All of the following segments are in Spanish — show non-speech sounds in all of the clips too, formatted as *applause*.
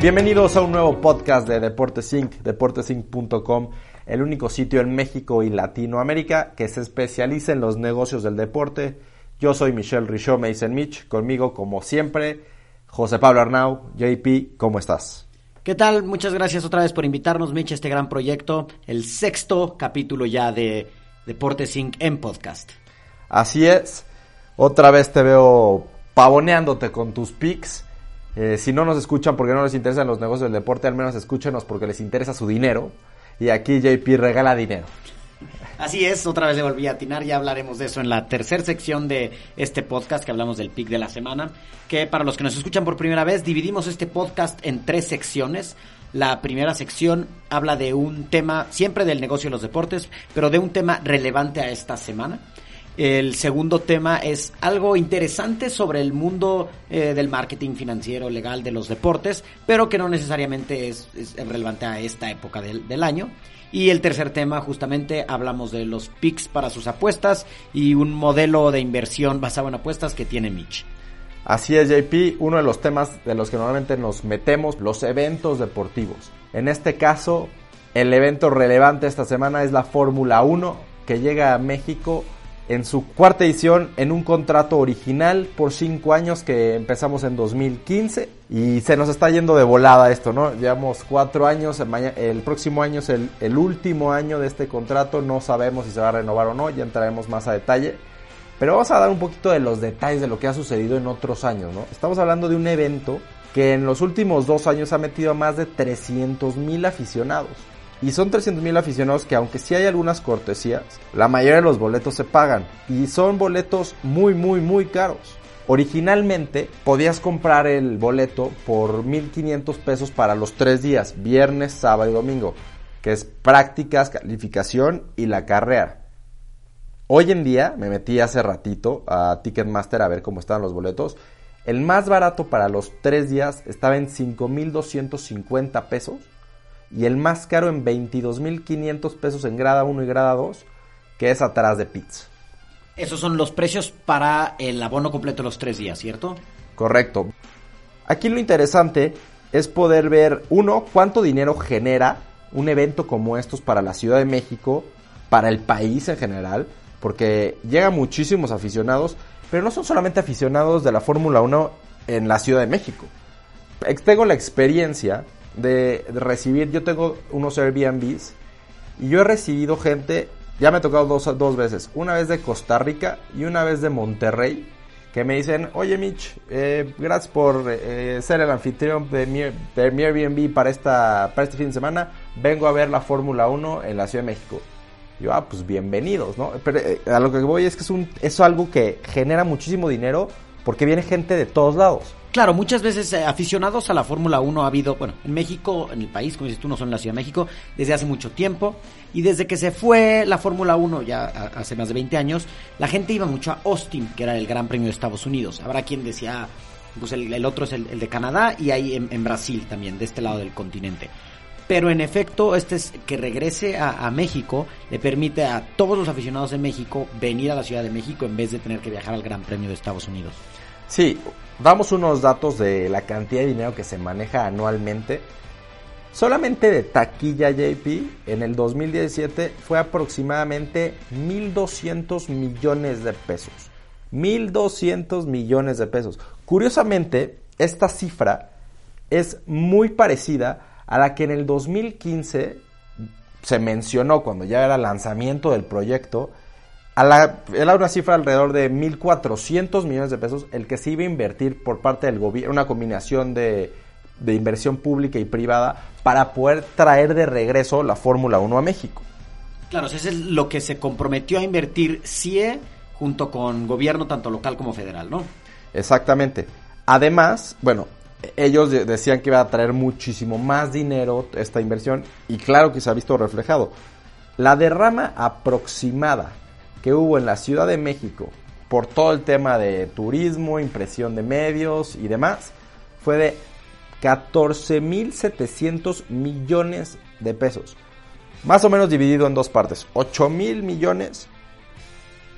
Bienvenidos a un nuevo podcast de Deportes Inc., deportesinc.com, el único sitio en México y Latinoamérica que se especializa en los negocios del deporte. Yo soy Michelle Richaud, me dicen Mitch, conmigo como siempre, José Pablo Arnau, JP, ¿cómo estás? ¿Qué tal? Muchas gracias otra vez por invitarnos, Mitch, a este gran proyecto, el sexto capítulo ya de Deportes Inc. en podcast. Así es, otra vez te veo pavoneándote con tus picks. Eh, si no nos escuchan porque no les interesan los negocios del deporte, al menos escúchenos porque les interesa su dinero. Y aquí JP regala dinero. Así es, otra vez le volví a atinar, ya hablaremos de eso en la tercera sección de este podcast que hablamos del pick de la semana, que para los que nos escuchan por primera vez, dividimos este podcast en tres secciones. La primera sección habla de un tema, siempre del negocio de los deportes, pero de un tema relevante a esta semana. El segundo tema es algo interesante sobre el mundo eh, del marketing financiero legal de los deportes, pero que no necesariamente es, relevante a esta época del, del, año. Y el tercer tema, justamente, hablamos de los picks para sus apuestas y un modelo de inversión basado en apuestas que tiene Mitch. Así es, JP, uno de los temas de los que normalmente nos metemos, los eventos deportivos. En este caso, el evento relevante esta semana es la Fórmula 1, que llega a México en su cuarta edición en un contrato original por cinco años que empezamos en 2015 y se nos está yendo de volada esto, ¿no? Llevamos cuatro años, el, próximo año es el, el, último año de este contrato, no sabemos si se va a renovar o no, ya entraremos más a detalle, pero vamos a dar un poquito de los detalles de lo que ha sucedido en otros años, ¿no? Estamos hablando de un evento que en los últimos dos años ha metido a más de 300 mil aficionados. Y son 300 mil aficionados que aunque sí hay algunas cortesías, la mayoría de los boletos se pagan. Y son boletos muy, muy, muy caros. Originalmente podías comprar el boleto por 1.500 pesos para los tres días, viernes, sábado y domingo, que es prácticas, calificación y la carrera. Hoy en día, me metí hace ratito a Ticketmaster a ver cómo estaban los boletos. El más barato para los tres días estaba en 5.250 pesos y el más caro en 22.500 pesos en grada 1 y grada 2, que es atrás de Pizza. Esos son los precios para el abono completo de los tres días, ¿cierto? Correcto. Aquí lo interesante es poder ver, uno, cuánto dinero genera un evento como estos para la Ciudad de México, para el país en general, porque llegan muchísimos aficionados, pero no son solamente aficionados de la Fórmula 1 en la Ciudad de México. Tengo la experiencia de, recibir, yo tengo unos Airbnbs y yo he recibido gente, ya me ha tocado dos, dos veces, una vez de Costa Rica y una vez de Monterrey, que me dicen, oye Mitch, eh, gracias por eh, ser el anfitrión de mi, de mi, Airbnb para, esta, para este fin de semana, vengo a ver la Fórmula 1 en la Ciudad de México. Yo, ah, pues bienvenidos, ¿no? Pero eh, a lo que voy es que es, un, es algo que genera muchísimo dinero porque viene gente de todos lados. Claro, muchas veces eh, aficionados a la Fórmula 1 ha habido, bueno, en México, en el país, como dices tú, no son en la Ciudad de México, desde hace mucho tiempo. Y desde que se fue la Fórmula 1, ya hace más de 20 años, la gente iba mucho a Austin, que era el Gran Premio de Estados Unidos. Habrá quien decía, pues el, otro es el, de Canadá y en, en, Brasil también, de este lado del continente. Pero en efecto, este es que regrese a, a México le permite a todos los aficionados de México venir a la Ciudad de México en vez de tener que viajar al Gran Premio de Estados Unidos. Sí, damos unos datos de la cantidad de dinero que se maneja anualmente. Solamente de taquilla JP en el 2017 fue aproximadamente 1.200 millones de pesos. 1.200 millones de pesos. Curiosamente, esta cifra es muy parecida a la que en el 2015 se mencionó cuando ya era lanzamiento del proyecto a la, era una cifra alrededor de 1.400 millones de pesos el que se iba a invertir por parte del gobierno, una combinación de, de inversión pública y privada para poder traer de regreso la Fórmula 1 a México. Claro, eso es lo que se comprometió a invertir CIE junto con gobierno tanto local como federal, ¿no? Exactamente. Además, bueno, ellos decían que iba a traer muchísimo más dinero esta inversión y claro que se ha visto reflejado. La derrama aproximada que hubo en la Ciudad de México por todo el tema de turismo, impresión de medios y demás, fue de 14.700 millones de pesos. Más o menos dividido en dos partes. 8 mil millones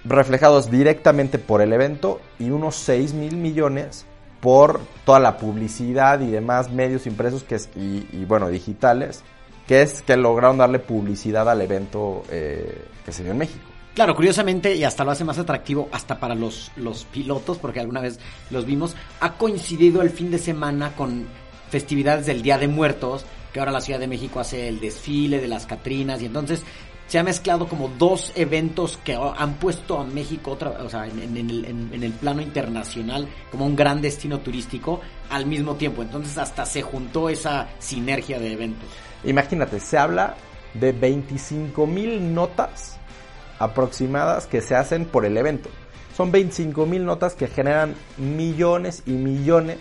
reflejados directamente por el evento y unos 6 mil millones por toda la publicidad y demás medios impresos que es, y, bueno, digitales, que es que lograron darle publicidad al evento eh, que se dio en México. Claro, curiosamente, y hasta lo hace más atractivo, hasta para los, los pilotos, porque alguna vez los vimos, ha coincidido el fin de semana con festividades del Día de Muertos, que ahora la Ciudad de México hace el desfile de las Catrinas, y entonces se ha mezclado como dos eventos que han puesto a México otra, o sea, en, el, en, el, plano internacional como un gran destino turístico al mismo tiempo. Entonces hasta se juntó esa sinergia de eventos. Imagínate, se habla de 25 mil notas aproximadas que se hacen por el evento. Son 25 mil notas que generan millones y millones.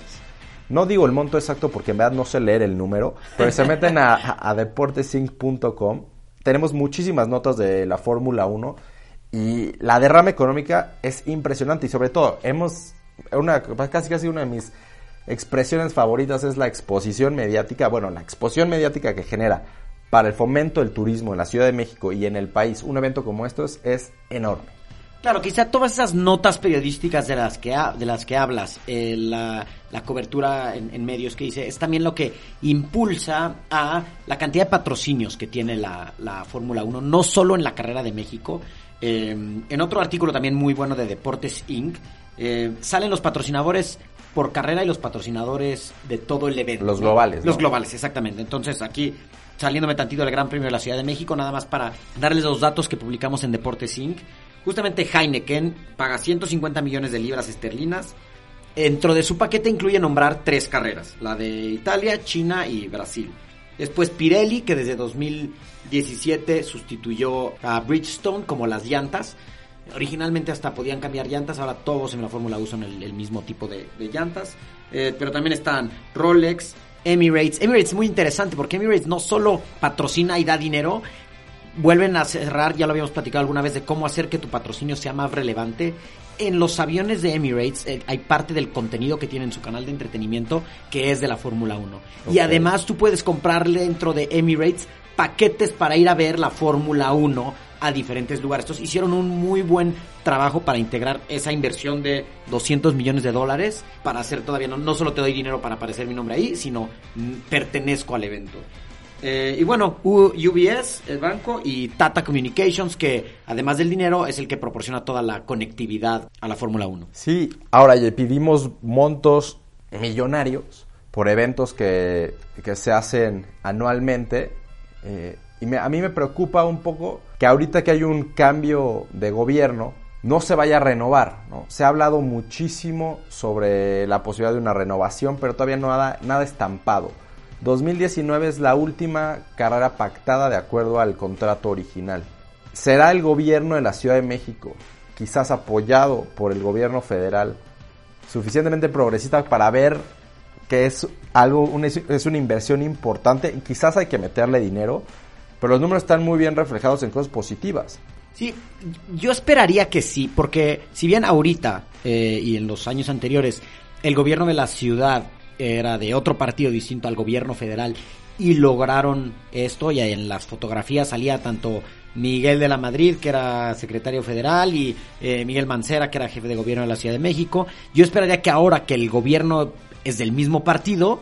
No digo el monto exacto porque en verdad no sé leer el número, pero se meten a, a deportesync.com tenemos muchísimas notas de la Fórmula 1 y la derrama económica es impresionante y sobre todo hemos una casi casi una de mis expresiones favoritas es la exposición mediática, bueno, la exposición mediática que genera para el fomento del turismo en la Ciudad de México y en el país, un evento como estos es enorme. Claro, quizá todas esas notas periodísticas de las que, de las que hablas, eh, la, cobertura en, medios que dice, es también lo que impulsa a la cantidad de patrocinios que tiene la, Fórmula 1, no solo en la carrera de México. Eh, en otro artículo también muy bueno de Deportes Inc., eh, salen los patrocinadores por carrera y los patrocinadores de todo el evento. Los globales. Los globales, exactamente. Entonces aquí saliéndome tantito del Gran Premio de la Ciudad de México, nada más para darles los datos que publicamos en Deportes Inc. Justamente Heineken paga 150 millones de libras esterlinas. Dentro de su paquete incluye nombrar tres carreras, la de Italia, China y Brasil. Después Pirelli, que desde 2017 sustituyó a Bridgestone como las llantas. Originalmente hasta podían cambiar llantas, ahora todos en la Fórmula usan el, mismo tipo de, llantas. Eh, pero también están Rolex, Emirates. Emirates es muy interesante porque Emirates no solo patrocina y da dinero, vuelven a cerrar, ya lo habíamos platicado alguna vez, de cómo hacer que tu patrocinio sea más relevante. En los aviones de Emirates eh, hay parte del contenido que tiene en su canal de entretenimiento que es de la Fórmula 1. Y además tú puedes comprarle dentro de Emirates paquetes para ir a ver la Fórmula 1 a diferentes lugares. Entonces hicieron un muy buen trabajo para integrar esa inversión de 200 millones de dólares para hacer todavía, no, no solo te doy dinero para aparecer mi nombre ahí, sino pertenezco al evento. Eh, y bueno, UBS, el banco, y Tata Communications, que además del dinero es el que proporciona toda la conectividad a la Fórmula 1. Sí, ahora ya pedimos montos millonarios por eventos que, se hacen anualmente. Eh, y a mí me preocupa un poco que ahorita que hay un cambio de gobierno, no se vaya a renovar. ¿no? Se ha hablado muchísimo sobre la posibilidad de una renovación, pero todavía no nada, nada estampado. 2019 es la última carrera pactada de acuerdo al contrato original. ¿Será el gobierno de la Ciudad de México, quizás apoyado por el gobierno federal, suficientemente progresista para ver que es algo, es una inversión importante quizás hay que meterle dinero, pero los números están muy bien reflejados en cosas positivas. Sí, yo esperaría que sí, porque si bien ahorita eh, y en los años anteriores el gobierno de la ciudad era de otro partido distinto al gobierno federal y lograron esto. Y en las fotografías salía tanto Miguel de la Madrid, que era secretario federal, y eh, Miguel Mancera, que era jefe de gobierno de la Ciudad de México. Yo esperaría que ahora que el gobierno es del mismo partido,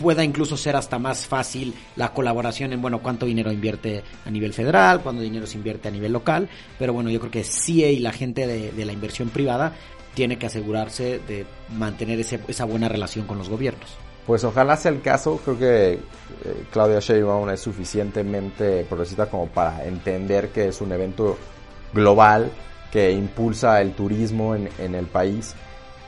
pueda incluso ser hasta más fácil la colaboración en, bueno, cuánto dinero invierte a nivel federal, cuánto dinero se invierte a nivel local, pero bueno, yo creo que CIE y la gente de, la inversión privada tiene que asegurarse de mantener esa buena relación con los gobiernos. Pues ojalá sea el caso, creo que eh, Claudia Sheinbaum es suficientemente progresista como para entender que es un evento global que impulsa el turismo en, el país,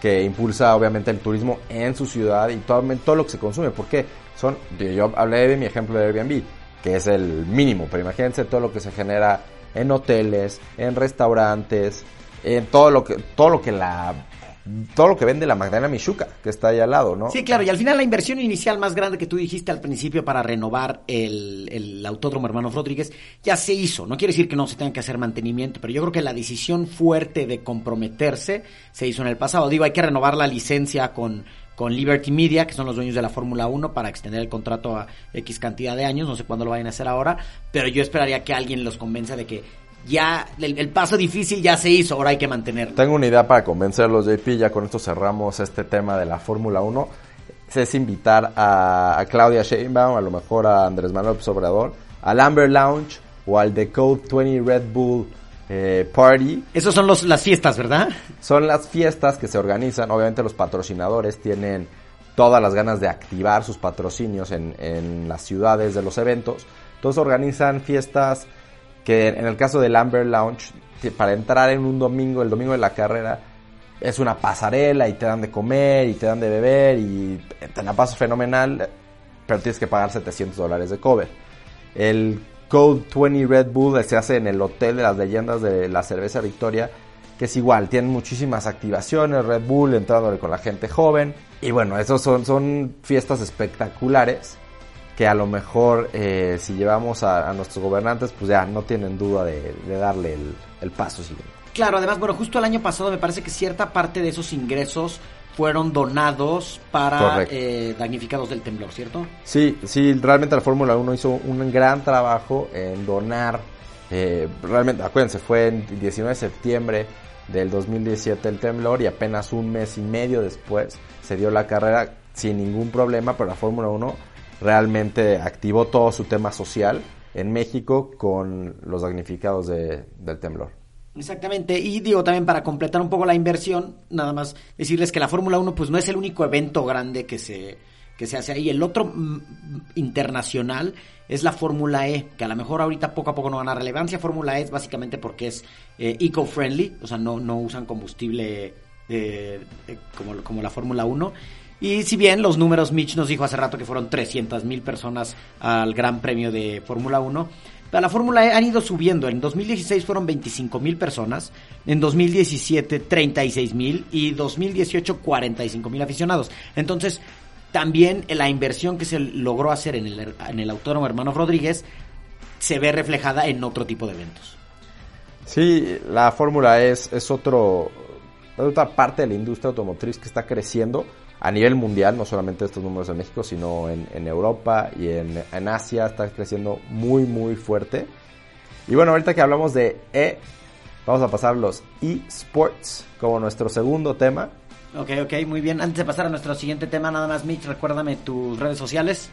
que impulsa obviamente el turismo en su ciudad y todo, lo que se consume, porque son, yo hablé de mi ejemplo de Airbnb, que es el mínimo, pero imagínense todo lo que se genera en hoteles, en restaurantes, en todo lo que todo lo que la todo lo que vende la Magdalena Michuca, que está ahí al lado, ¿no? Sí, claro, y al final la inversión inicial más grande que tú dijiste al principio para renovar el, el Autódromo Hermanos Rodríguez ya se hizo. No quiere decir que no se tenga que hacer mantenimiento, pero yo creo que la decisión fuerte de comprometerse se hizo en el pasado. Digo, hay que renovar la licencia con, con Liberty Media, que son los dueños de la Fórmula 1, para extender el contrato a X cantidad de años. No sé cuándo lo vayan a hacer ahora, pero yo esperaría que alguien los convenza de que ya el, el paso difícil ya se hizo, ahora hay que mantenerlo. Tengo una idea para convencerlos, JP, ya con esto cerramos este tema de la Fórmula 1. Es invitar a, a Claudia Sheinbaum, a lo mejor a Andrés Manuel Obrador, al Amber Lounge o al The Code 20 Red Bull eh, Party. Esos son los, las fiestas, ¿verdad? Son las fiestas que se organizan, obviamente los patrocinadores tienen todas las ganas de activar sus patrocinios en, en las ciudades de los eventos. Entonces organizan fiestas que en el caso del Amber Lounge, para entrar en un domingo, el domingo de la carrera, es una pasarela y te dan de comer y te dan de beber y te la pasas fenomenal, pero tienes que pagar 700 dólares de cover. El Code 20 Red Bull se hace en el Hotel de las Leyendas de la Cerveza Victoria, que es igual, tienen muchísimas activaciones, Red Bull entrándole con la gente joven. Y bueno, esos son, son fiestas espectaculares que a lo mejor eh, si llevamos a, a, nuestros gobernantes, pues ya no tienen duda de, de darle el, el, paso siguiente. Claro, además, bueno, justo el año pasado me parece que cierta parte de esos ingresos fueron donados para eh, damnificados del temblor, ¿cierto? Sí, sí, realmente la Fórmula 1 hizo un gran trabajo en donar, eh, realmente, acuérdense, fue el 19 de septiembre del 2017 el temblor y apenas un mes y medio después se dio la carrera sin ningún problema, pero la Fórmula 1 realmente activó todo su tema social en México con los damnificados de, del temblor. Exactamente, y digo también para completar un poco la inversión, nada más decirles que la Fórmula 1 pues no es el único evento grande que se, que se hace ahí. El otro mm, internacional es la Fórmula E, que a lo mejor ahorita poco a poco no gana relevancia. Fórmula E es básicamente porque es eh, eco-friendly, o sea, no, no usan combustible eh, eh, como, como la Fórmula 1. Y si bien los números, Mitch nos dijo hace rato que fueron 300 mil personas al Gran Premio de Fórmula 1, la Fórmula E han ido subiendo. En 2016 fueron 25 mil personas, en 2017 36 mil y 2018 45 mil aficionados. Entonces, también la inversión que se logró hacer en el, en el Autódromo Hermanos Rodríguez se ve reflejada en otro tipo de eventos. Sí, la Fórmula E es, es otro, otra parte de la industria automotriz que está creciendo a nivel mundial, no solamente estos números en México, sino en, en Europa y en, en, Asia, está creciendo muy, muy fuerte. Y bueno, ahorita que hablamos de E, vamos a pasar los eSports como nuestro segundo tema. Ok, ok, muy bien. Antes de pasar a nuestro siguiente tema, nada más, Mitch, recuérdame tus redes sociales.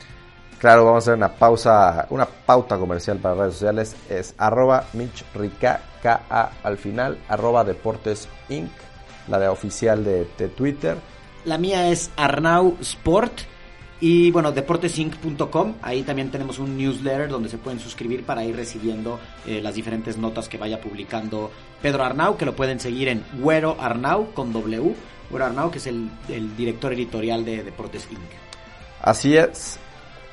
Claro, vamos a hacer una pausa, una pauta comercial para redes sociales. Es arroba Mitch Rica, K-A al final, arroba Deportes Inc., la de oficial de, de Twitter. La mía es Arnau Sport. Y bueno, deportesinc.com, ahí también tenemos un newsletter donde se pueden suscribir para ir recibiendo eh, las diferentes notas que vaya publicando Pedro Arnau, que lo pueden seguir en Güero Arnau con W. Güero Arnau, que es el, director editorial de Deportes Inc. Así es.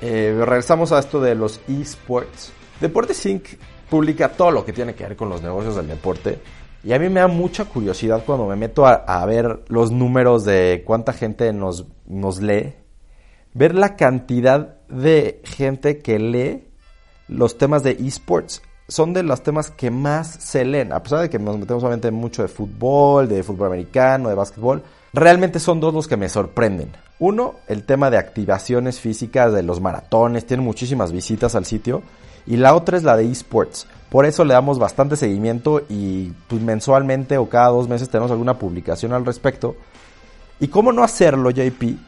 Eh, regresamos a esto de los esports. Deportes Inc. publica todo lo que tiene que ver con los negocios del deporte. Y a mí me da mucha curiosidad cuando me meto a, ver los números de cuánta gente nos, nos lee. Ver la cantidad de gente que lee los temas de esports. Son de los temas que más se leen. A pesar de que nos metemos obviamente mucho de fútbol, de fútbol americano, de básquetbol. Realmente son dos los que me sorprenden. Uno, el tema de activaciones físicas de los maratones. Tienen muchísimas visitas al sitio. Y la otra es la de esports. Por eso le damos bastante seguimiento y pues, mensualmente o cada dos meses tenemos alguna publicación al respecto. ¿Y cómo no hacerlo, JP?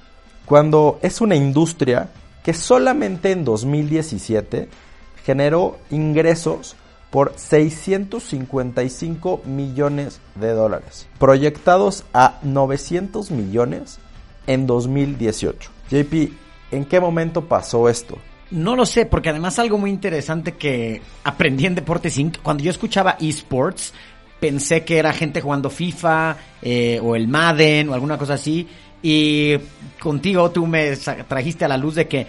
Cuando es una industria que solamente en 2017 generó ingresos por 655 millones de dólares, proyectados a 900 millones en 2018. JP, ¿en qué momento pasó esto? No lo sé, porque además algo muy interesante que aprendí en Deportes Inc. Cuando yo escuchaba esports, pensé que era gente jugando FIFA eh, o el Madden o alguna cosa así. Y contigo tú me trajiste a la luz de que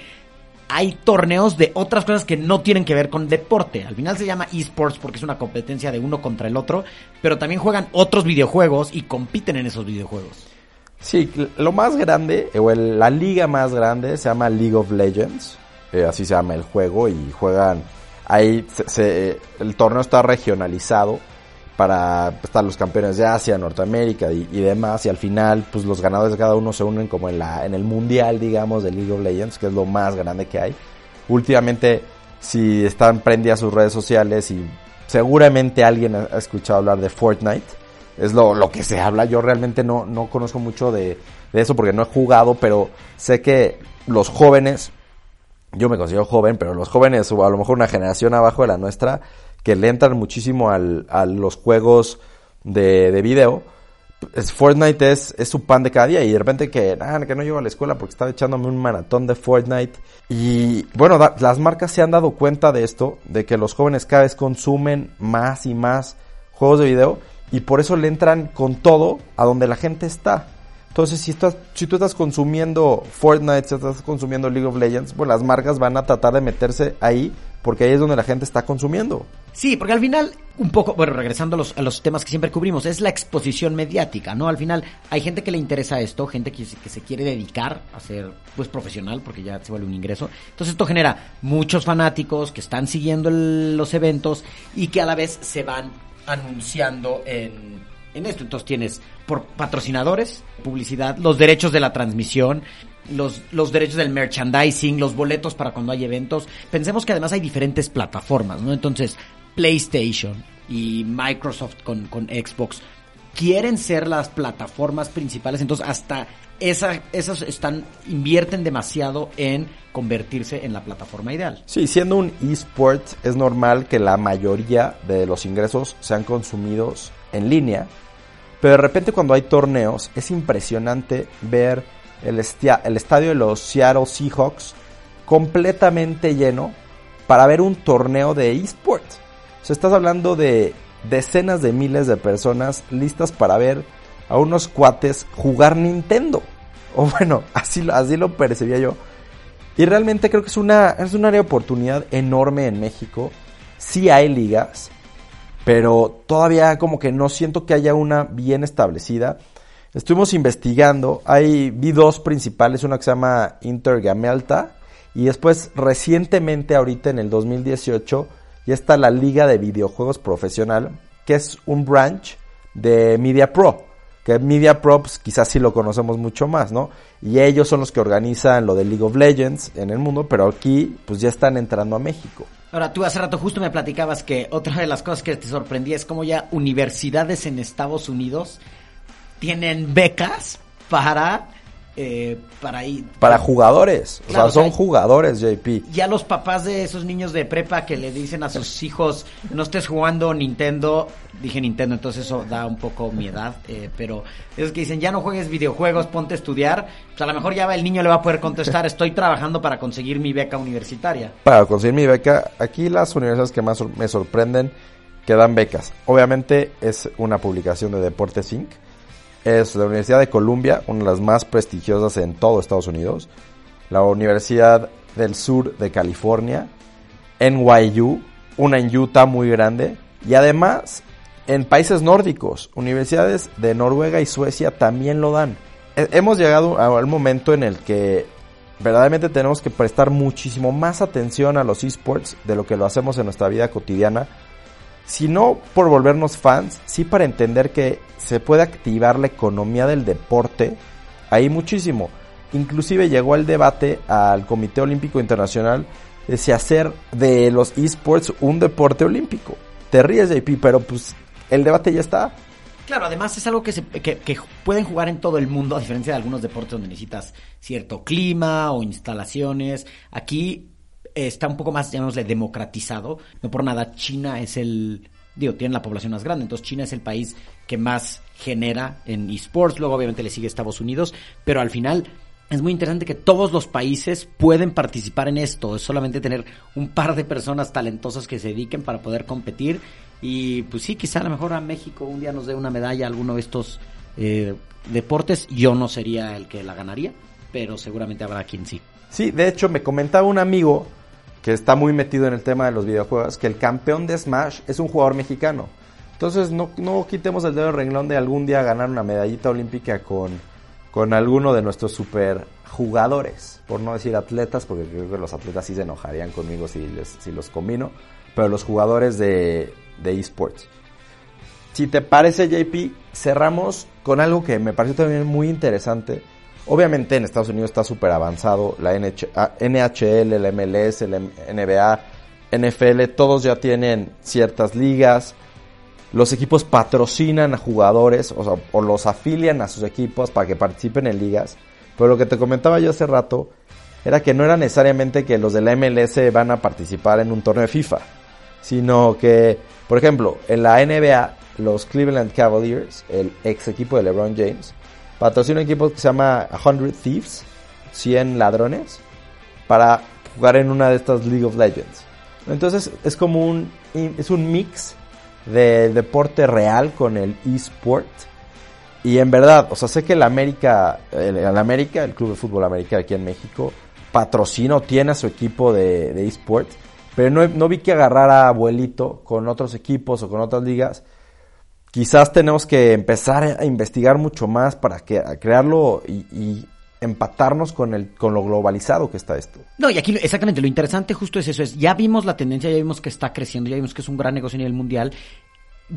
hay torneos de otras cosas que no tienen que ver con deporte. Al final se llama esports porque es una competencia de uno contra el otro, pero también juegan otros videojuegos y compiten en esos videojuegos. Sí, lo más grande, o el, la liga más grande se llama League of Legends eh, así se llama el juego, y juegan ahí, se, el torneo está regionalizado para estar los campeones de Asia, Norteamérica y, y, demás, y al final, pues los ganadores de cada uno se unen como en la, en el mundial, digamos, de League of Legends, que es lo más grande que hay. Últimamente, si están prendidas sus redes sociales y seguramente alguien ha escuchado hablar de Fortnite. Es lo, lo que se habla. Yo realmente no, no conozco mucho de, de eso porque no he jugado, pero sé que los jóvenes, yo me considero joven, pero los jóvenes, o a lo mejor una generación abajo de la nuestra, que le entran muchísimo al, a los juegos de, de video, es, Fortnite es, es su pan de cada día y de repente que, ah, que no llego a la escuela porque estaba echándome un maratón de Fortnite y bueno, las marcas se han dado cuenta de esto, de que los jóvenes cada vez consumen más y más juegos de video y por eso le entran con todo a donde la gente está. Entonces, si, estás, si tú estás consumiendo Fortnite, si estás consumiendo League of Legends, pues las marcas van a tratar de meterse ahí porque ahí es donde la gente está consumiendo. Sí, porque al final, un poco, bueno, regresando a los, a los temas que siempre cubrimos, es la exposición mediática, ¿no? Al final hay gente que le interesa esto, gente que, se quiere dedicar a ser, pues, profesional, porque ya se vuelve un ingreso. Entonces esto genera muchos fanáticos que están siguiendo el, los eventos y que a la vez se van anunciando en, en esto. Entonces tienes por patrocinadores, publicidad, los derechos de la transmisión, los, los derechos del merchandising, los boletos para cuando hay eventos. Pensemos que además hay diferentes plataformas, ¿no? Entonces, PlayStation y Microsoft con, con Xbox quieren ser las plataformas principales, entonces hasta esa, esas están, invierten demasiado en convertirse en la plataforma ideal. Sí, siendo un eSport es normal que la mayoría de los ingresos sean consumidos en línea, pero de repente cuando hay torneos es impresionante ver el, estadio de los Seattle Seahawks completamente lleno para ver un torneo de esports. O sea, estás hablando de decenas de miles de personas listas para ver a unos cuates jugar Nintendo. *laughs* O bueno, así, así lo percibía yo. Y realmente creo que es una, es una área de oportunidad enorme en México. Sí hay ligas, pero todavía como que no siento que haya una bien establecida. Estuvimos investigando, hay, vi dos principales, una que se llama Intergamelta y después recientemente ahorita en el 2018 ya está la Liga de Videojuegos Profesional, que es un branch de Media Pro, que Media Pro pues, quizás sí lo conocemos mucho más, ¿no? Y ellos son los que organizan lo de League of Legends en el mundo, pero aquí pues ya están entrando a México. Ahora, tú hace rato justo me platicabas que otra de las cosas que te sorprendía es como ya universidades en Estados Unidos tienen becas para eh, para ir para jugadores. O sea son jugadores JP ya los papás de esos niños de prepa que le dicen a sus hijos no estés jugando Nintendo dije Nintendo entonces eso da un poco mi edad eh, pero esos que dicen ya no juegues videojuegos ponte a estudiar pues a lo mejor ya el niño le va a poder contestar *laughs* estoy trabajando para conseguir mi beca universitaria para conseguir mi beca aquí las universidades que más me sorprenden que dan becas. Obviamente es una publicación de Deportes Inc es la Universidad de Columbia, una de las más prestigiosas en todo Estados Unidos, la Universidad del Sur de California, NYU, una en Utah muy grande, y además en países nórdicos, universidades de Noruega y Suecia también lo dan. Hemos llegado al momento en el que verdaderamente tenemos que prestar muchísimo más atención a los esports de lo que lo hacemos en nuestra vida cotidiana si no por volvernos fans, sí para entender que se puede activar la economía del deporte, ahí muchísimo. Inclusive llegó el debate al Comité Olímpico Internacional de si hacer de los esports un deporte olímpico. Te ríes, JP, pero pues el debate ya está. Claro, además es algo que, se, que, pueden jugar en todo el mundo, a diferencia de algunos deportes donde necesitas cierto clima o instalaciones. Aquí está un poco más, llamémosle, democratizado. No por nada, China es el, digo, tiene la población más grande, entonces China es el país que más genera en esports, luego obviamente le sigue Estados Unidos, pero al final es muy interesante que todos los países pueden participar en esto, es solamente tener un par de personas talentosas que se dediquen para poder competir. Y pues sí, quizá a lo mejor a México un día nos dé una medalla a alguno de estos eh, deportes, yo no sería el que la ganaría, pero seguramente habrá quien sí. Sí, de hecho me comentaba un amigo que está muy metido en el tema de los videojuegos, que el campeón de Smash es un jugador mexicano. Entonces no, no quitemos el dedo del renglón de algún día ganar una medallita olímpica con, con alguno de nuestros super jugadores, por no decir atletas, porque creo que los atletas sí se enojarían conmigo si, les, si los combino, pero los jugadores de, de esports. Si te parece, JP, cerramos con algo que me pareció también muy interesante Obviamente en Estados Unidos está súper avanzado la NHL, la MLS, la NBA, NFL, todos ya tienen ciertas ligas. Los equipos patrocinan a jugadores o, o los afilian a sus equipos para que participen en ligas. Pero lo que te comentaba yo hace rato era que no era necesariamente que los de la MLS van a participar en un torneo de FIFA, sino que, por ejemplo, en la NBA, los Cleveland Cavaliers, el ex equipo de LeBron James, patrocina un equipo que se llama 100 Thieves, 100 ladrones, para jugar en una de estas League of Legends. Entonces es como un, es un mix de deporte real con el eSport. Y en verdad, o sea, sé que el América, el, América, el Club de Fútbol América aquí en México, patrocina o tiene a su equipo de, de eSports, pero no, no vi que agarrara abuelito con otros equipos o con otras ligas. Quizás tenemos que empezar a investigar mucho más para crearlo y, y empatarnos con el con lo globalizado que está esto. No, y aquí exactamente lo interesante justo es eso, es ya vimos la tendencia, ya vimos que está creciendo, ya vimos que es un gran negocio a nivel mundial.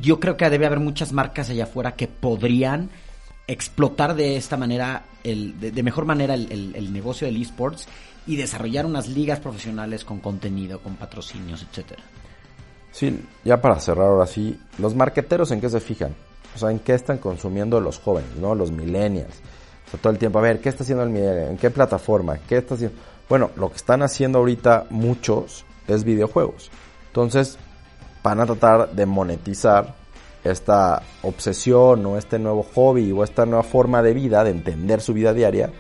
Yo creo que debe haber muchas marcas allá afuera que podrían explotar de esta manera, el, de, mejor manera el, el, negocio del esports y desarrollar unas ligas profesionales con contenido, con patrocinios, etcétera. Sí, ya para cerrar ahora sí, los marqueteros en qué se fijan, o sea, en qué están consumiendo los jóvenes, ¿no? Los millennials todo el tiempo, a ver, ¿qué está haciendo el millennial? ¿En qué plataforma? ¿Qué está haciendo? Bueno, lo que están haciendo ahorita muchos es videojuegos. Entonces, van a tratar de monetizar esta obsesión o este nuevo hobby o esta nueva forma de vida, de entender su vida diaria,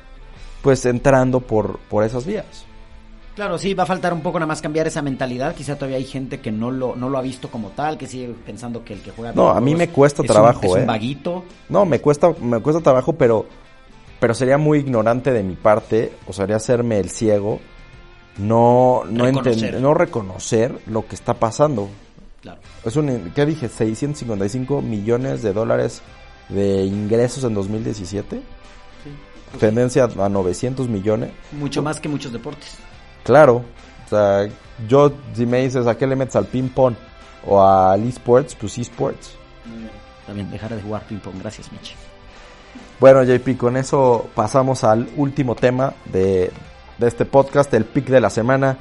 pues entrando por, por esas vías. Claro, sí, va a faltar un poco nada más cambiar esa mentalidad. Quizá todavía hay gente que no lo, no lo ha visto como tal, que sigue pensando que el que juega. No, a mí me cuesta trabajo, es un eh. vaguito. No, me cuesta, me cuesta trabajo, pero pero sería muy ignorante de mi parte, o sería hacerme el ciego, no, no, reconocer. no reconocer lo que está pasando. Claro. Es un, ¿qué dije? 655 millones de dólares de ingresos en 2017. Sí. Tendencia a 900 millones. Mucho más que muchos deportes. Claro. O sea, yo, si me dices, ¿a qué le metes al ping-pong o al esports? Pues esports. También dejar de jugar ping-pong. Gracias, Mitch. Bueno, JP, con eso pasamos al último tema de, este podcast, el pick de la semana.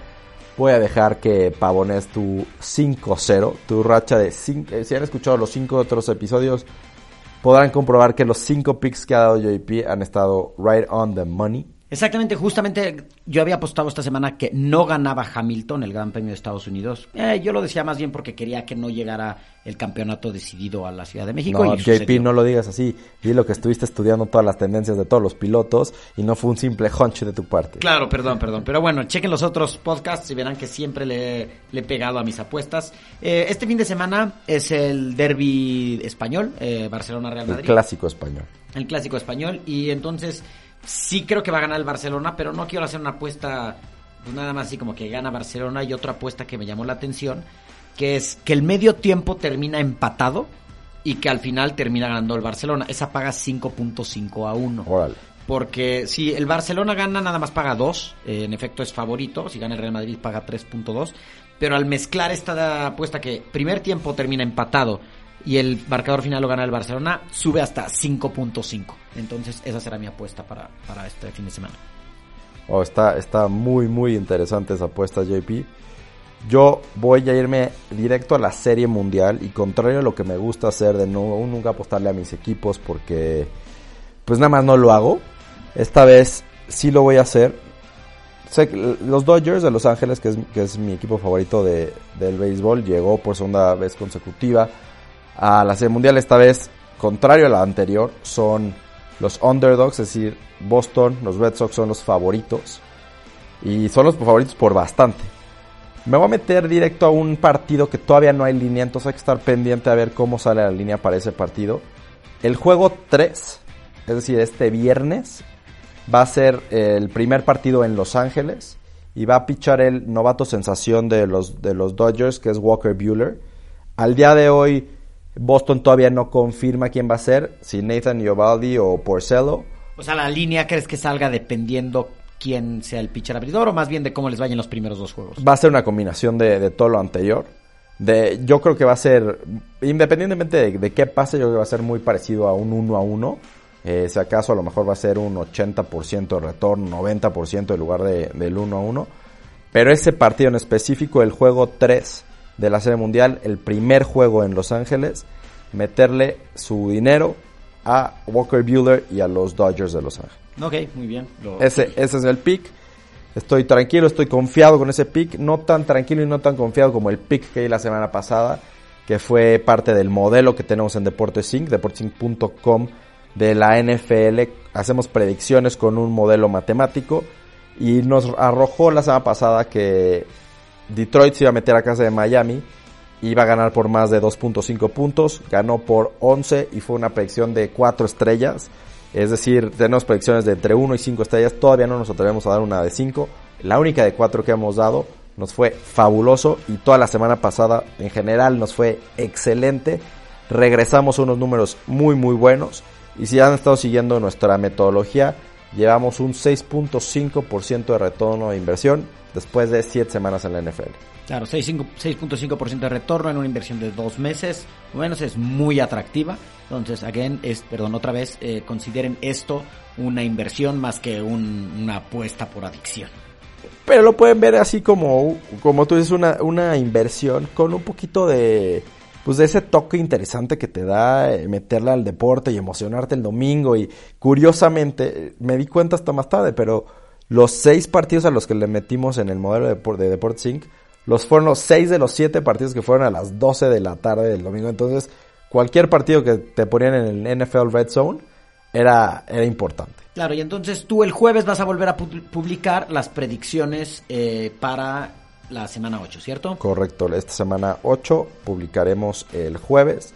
Voy a dejar que pavones tu 5-0, tu racha de 5. Eh, si han escuchado los 5 otros episodios, podrán comprobar que los 5 picks que ha dado JP han estado right on the money. Exactamente, justamente yo había apostado esta semana que no ganaba Hamilton el Gran Premio de Estados Unidos. Eh, yo lo decía más bien porque quería que no llegara el campeonato decidido a la Ciudad de México. No, JP, no lo digas así. Di lo que estuviste estudiando todas las tendencias de todos los pilotos y no fue un simple hunch de tu parte. Claro, perdón, perdón. Pero bueno, chequen los otros podcasts y verán que siempre le, he pegado a mis apuestas. Eh, este fin de semana es el derby español, eh, Barcelona-Real Madrid. El clásico español. El clásico español. Y entonces sí creo que va a ganar el Barcelona, pero no quiero hacer una apuesta pues nada más así como que gana Barcelona y otra apuesta que me llamó la atención, que es que el medio tiempo termina empatado y que al final termina ganando el Barcelona. Esa paga 5.5 a 1. Porque si el Barcelona gana, nada más paga 2. Eh, en efecto, es favorito. Si gana el Real Madrid, paga 3.2. Pero al mezclar esta apuesta que primer tiempo termina empatado y el marcador final lo gana el Barcelona, sube hasta 5.5. Entonces esa será mi apuesta para, para este fin de semana. Oh, está, está muy, muy interesante esa apuesta, JP. Yo voy a irme directo a la serie mundial y contrario a lo que me gusta hacer de no nunca apostarle a mis equipos porque pues nada más no lo hago. Esta vez sí lo voy a hacer. los Dodgers de Los Ángeles, que es, que es mi equipo favorito de, del béisbol, llegó por segunda vez consecutiva a la Serie Mundial. Esta vez, contrario a la anterior, son los underdogs, es decir, Boston, los Red Sox son los favoritos. Y son los favoritos por bastante. Me voy a meter directo a un partido que todavía no hay línea, entonces hay que estar pendiente a ver cómo sale la línea para ese partido. El juego 3, es decir, este viernes, va a ser el primer partido en Los Ángeles y va a pichar el novato sensación de los, de los Dodgers, que es Walker Bueller. Al día de hoy, Boston todavía no confirma quién va a ser, si Nathan Iovaldi o Porcello. O sea, la línea crees que salga dependiendo quién sea el pitcher abridor o más bien de cómo les vayan los primeros dos juegos. Va a ser una combinación de, todo lo anterior. De, yo creo que va a ser, independientemente de, qué pase, yo creo que va a ser muy parecido a un 1 a 1. Eh, si acaso a lo mejor va a ser un 80% de retorno, 90% en lugar de, del 1 a 1. Pero ese partido en específico, el juego 3 de la Serie Mundial, el primer juego en Los Ángeles, meterle su dinero a Walker Bueller y a los Dodgers de Los Ángeles. Ok, muy bien. Ese, ese es el pick. Estoy tranquilo, estoy confiado con ese pick. No tan tranquilo y no tan confiado como el pick que di la semana pasada, que fue parte del modelo que tenemos en Deportes Inc., deportesinc.com de la NFL. Hacemos predicciones con un modelo matemático y nos arrojó la semana pasada que Detroit se iba a meter a casa de Miami, iba a ganar por más de 2.5 puntos, ganó por 11 y fue una predicción de 4 estrellas. Es decir, tenemos predicciones de entre 1 y 5 estrellas, todavía no nos atrevemos a dar una de 5. La única de 4 que hemos dado nos fue fabuloso y toda la semana pasada en general nos fue excelente. Regresamos a unos números muy muy buenos y si han estado siguiendo nuestra metodología, llevamos un 6.5% de retorno de inversión después de 7 semanas en la NFL. Claro, 6.5% de retorno en una inversión de dos meses, bueno, es muy atractiva. Entonces, again, es, perdón, otra vez, eh, consideren esto una inversión más que un, una apuesta por adicción. Pero lo pueden ver así como, como tú dices, una, una inversión con un poquito de, pues de ese toque interesante que te da eh, meterla al deporte y emocionarte el domingo. Y curiosamente, me di cuenta hasta más tarde, pero los seis partidos a los que le metimos en el modelo de, de Deportes Inc., los fueron los seis de los siete partidos que fueron a las 12 de la tarde del domingo. Entonces, cualquier partido que te ponían en el NFL Red Zone era, era importante. Claro, y entonces tú el jueves vas a volver a publicar las predicciones eh, para la semana 8, ¿cierto? Correcto, esta semana 8 publicaremos el jueves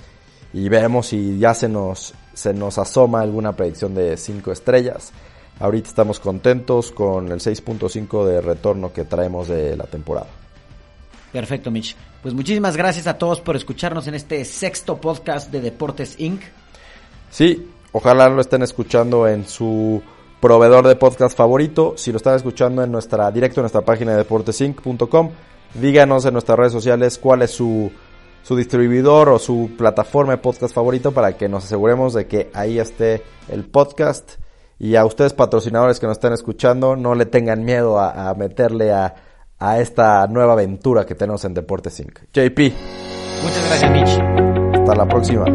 y veremos si ya se nos, se nos asoma alguna predicción de 5 estrellas. Ahorita estamos contentos con el 6.5 de retorno que traemos de la temporada. Perfecto, Mitch. Pues muchísimas gracias a todos por escucharnos en este sexto podcast de Deportes Inc. Sí, ojalá lo estén escuchando en su proveedor de podcast favorito. Si lo están escuchando en nuestra directo en nuestra página de deportesinc.com, díganos en nuestras redes sociales cuál es su, su distribuidor o su plataforma de podcast favorito para que nos aseguremos de que ahí esté el podcast y a ustedes patrocinadores que nos están escuchando, no le tengan miedo a, meterle a, a, esta nueva aventura que tenemos en Deportes Inc. JP. Muchas gracias, Mitch. Hasta la próxima.